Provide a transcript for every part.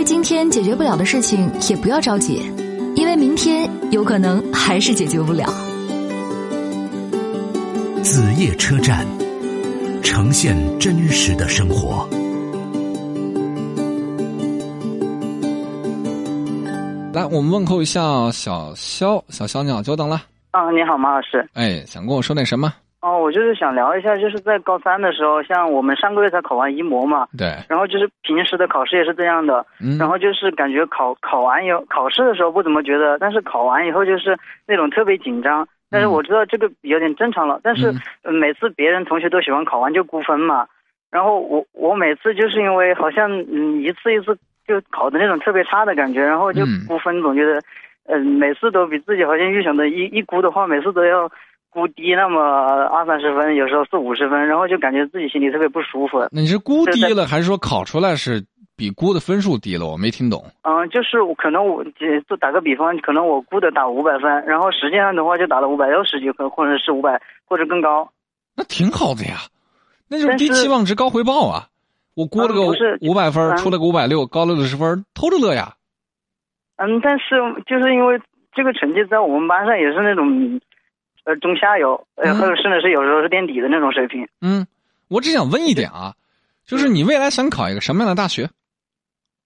对今天解决不了的事情也不要着急，因为明天有可能还是解决不了。子夜车站，呈现真实的生活。来，我们问候一下小肖，小肖你好，久等了。啊，你好，马老师。哎，想跟我说点什么？哦，我就是想聊一下，就是在高三的时候，像我们上个月才考完一模嘛，对，然后就是平时的考试也是这样的，嗯。然后就是感觉考考完以后，考试的时候不怎么觉得，但是考完以后就是那种特别紧张。但是我知道这个有点正常了，但是每次别人同学都喜欢考完就估分嘛，然后我我每次就是因为好像嗯一次一次就考的那种特别差的感觉，然后就嗯。估分总觉得，嗯、每次都比自己好像预想的一一估的话，每次都要估低那么二三十分，有时候四五十分，然后就感觉自己心里特别不舒服。那你是估低了，还是说考出来是比估的分数低了？我没听懂。嗯，就是我可能我就打个比方，可能我估的打五百分，然后实际上的话就打了五百六十几分，或者是五百或者更高。那挺好的呀，那就是低期望值高回报啊！我估了个五百分，嗯出了个五百六，高了六十分，偷着乐呀。嗯，但是就是因为这个成绩在我们班上也是那种，呃中下游，呃嗯或者甚至是有时候是垫底的那种水平。嗯，我只想问一点啊，就是你未来想考一个什么样的大学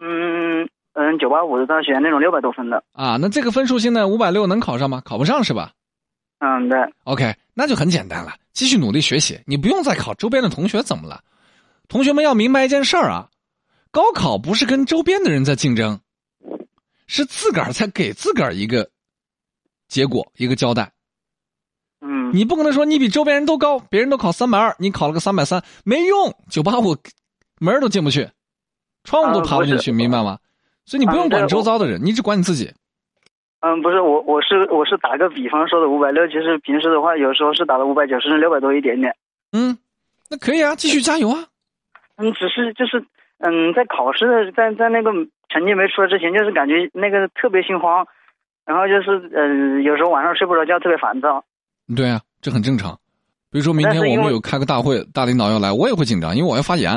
嗯嗯，九八五的大学那种六百多分的。啊？那这个分数现在五百六能考上吗？考不上是吧嗯，对。？OK，那就很简单了，继续努力学习，你不用再考周边的同学怎么了？同学们要明白一件事儿啊，高考不是跟周边的人在竞争，是自个儿在给自个儿一个结果，一个交代。嗯，你不可能说你比周边人都高，别人都考三百二，你考了个三百三，没用，九八五门儿都进不去，窗户都爬不进去，啊明白吗？所以你不用管周遭的人，你只管你自己。嗯，不是我，我是我是打个比方说的五百六，其实平时的话有时候是打了五百九，甚至六百多一点点。嗯，那可以啊，继续加油啊！嗯，只是就是嗯，在考试的在在那个成绩没出来之前，就是感觉那个特别心慌，然后就是嗯，有时候晚上睡不着觉，特别烦躁。对啊，这很正常。比如说明天我们有开个大会，大领导要来，我也会紧张，因为我要发言。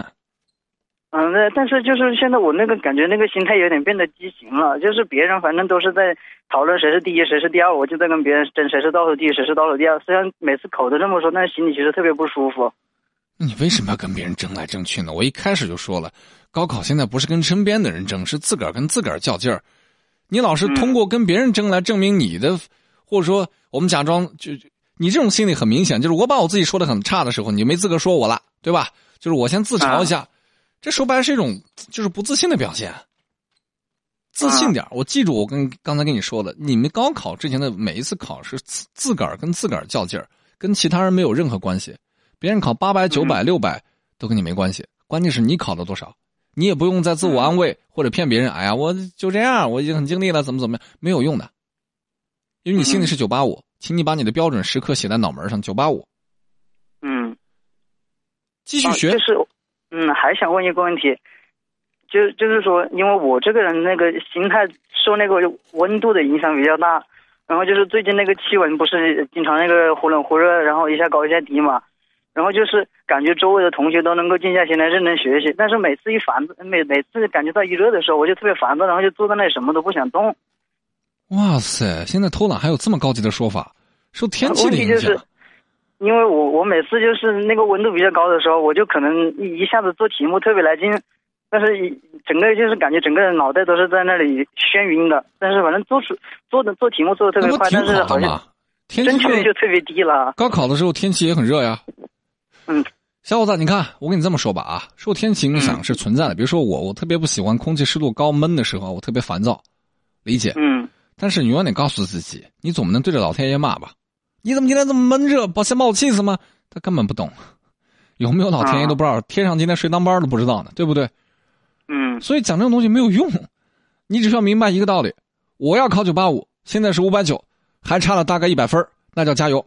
嗯，那但是就是现在我那个感觉那个心态有点变得畸形了，就是别人反正都是在讨论谁是第一谁是第二，我就在跟别人争谁是倒数第一谁是倒数第二。虽然每次口都这么说，但是心里其实特别不舒服。你为什么要跟别人争来争去呢？我一开始就说了，高考现在不是跟身边的人争，是自个儿跟自个儿较劲儿。你老是通过跟别人争来证明你的，或者说我们假装就就你这种心理很明显，就是我把我自己说的很差的时候，你就没资格说我了，对吧？就是我先自嘲一下，这说白了是一种就是不自信的表现。自信点儿我记住我跟刚才跟你说的，你们高考之前的每一次考试，自自个儿跟自个儿较劲儿，跟其他人没有任何关系。别人考八百、九百、六百都跟你没关系，关键是你考了多少，你也不用再自我安慰或者骗别人。哎呀，我就这样，我已经很尽力了，怎么怎么样，没有用的，因为你心里是九八五，请你把你的标准时刻写在脑门上，九八五，嗯，继续学啊就。是嗯，还想问一个问题，就就是说，因为我这个人那个心态受那个温度的影响比较大，然后就是最近那个气温不是经常那个忽冷忽热，然后一下高一下低嘛，然后就是感觉周围的同学都能够静下心来认真学习，但是每次一烦，每每次感觉到一热的时候，我就特别烦躁，然后就坐在那里什么都不想动。哇塞，现在偷懒还有这么高级的说法，受天气问题就的影响。是，因为我我每次就是那个温度比较高的时候，我就可能一一下子做题目特别来劲，但是一整个就是感觉整个人脑袋都是在那里眩晕的。但是反正做出做的做题目做的特别快，但是好像？天气正确率就特别低了。高考的时候天气也很热呀。嗯，小伙子，你看，我跟你这么说吧啊，受天气影响是存在的。比如说我，我特别不喜欢空气湿度高闷的时候，我特别烦躁，理解。嗯但是你永远得告诉自己，你总不能对着老天爷骂吧？你怎么今天这么闷热？把先把我气死吗？他根本不懂，有没有老天爷都不知道，天上今天谁当班都不知道呢，对不对？嗯所以讲这种东西没有用，你只需要明白一个道理：我要考九八五，现在是五百九，还差了大概一百分那叫加油。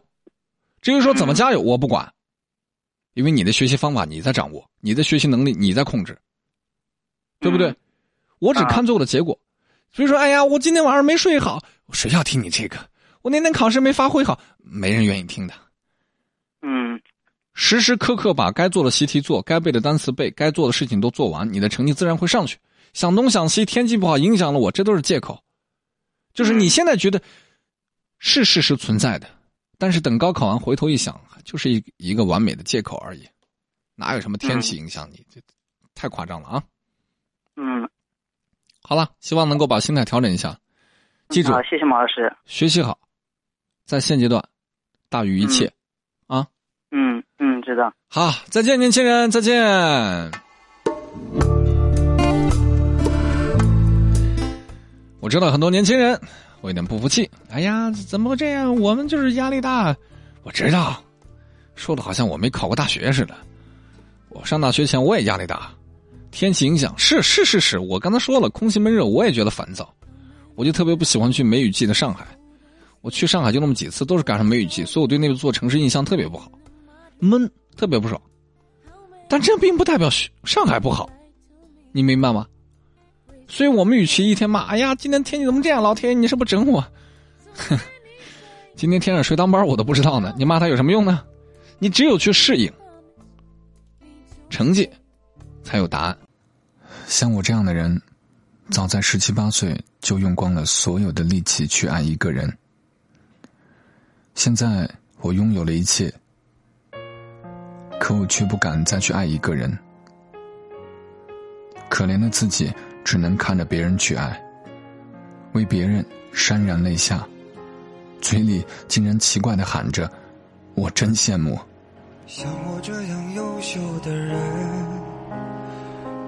至于说怎么加油，我不管，因为你的学习方法你在掌握，你的学习能力你在控制，对不对？嗯我只看最后的结果。所以说，哎呀，我今天晚上没睡好，谁要听你这个？我那天考试没发挥好，没人愿意听的。嗯时时刻刻把该做的习题做，该背的单词背，该做的事情都做完，你的成绩自然会上去。想东想西，天气不好影响了我，这都是借口。就是你现在觉得是事实存在的，但是等高考完回头一想，就是一一个完美的借口而已，哪有什么天气影响你？这太夸张了啊！嗯，好了，希望能够把心态调整一下。记住好，，谢谢马老师。学习好，在现阶段大于一切。嗯嗯，知道。好，再见，年轻人，再见。我知道很多年轻人我有点不服气。哎呀，怎么会这样？我们就是压力大。我知道，说的好像我没考过大学似的。我上大学前我也压力大，天气影响是是是是。我刚才说了，空气闷热，我也觉得烦躁。我就特别不喜欢去梅雨季的上海。我去上海就那么几次，都是赶上梅雨季，所以我对那座城市印象特别不好，闷，特别不爽。但这并不代表上海不好，你明白吗？所以我们与其一天骂，哎呀，今天天气怎么这样？老天，你是不整我？哼，今天天上谁当班我都不知道呢，你骂他有什么用呢？你只有去适应，成绩才有答案。像我这样的人，早在十七八岁就用光了所有的力气去爱一个人。现在我拥有了一切，可我却不敢再去爱一个人。可怜的自己，只能看着别人去爱，为别人潸然泪下，嘴里竟然奇怪的喊着：“我真羡慕。”像我这样优秀的人，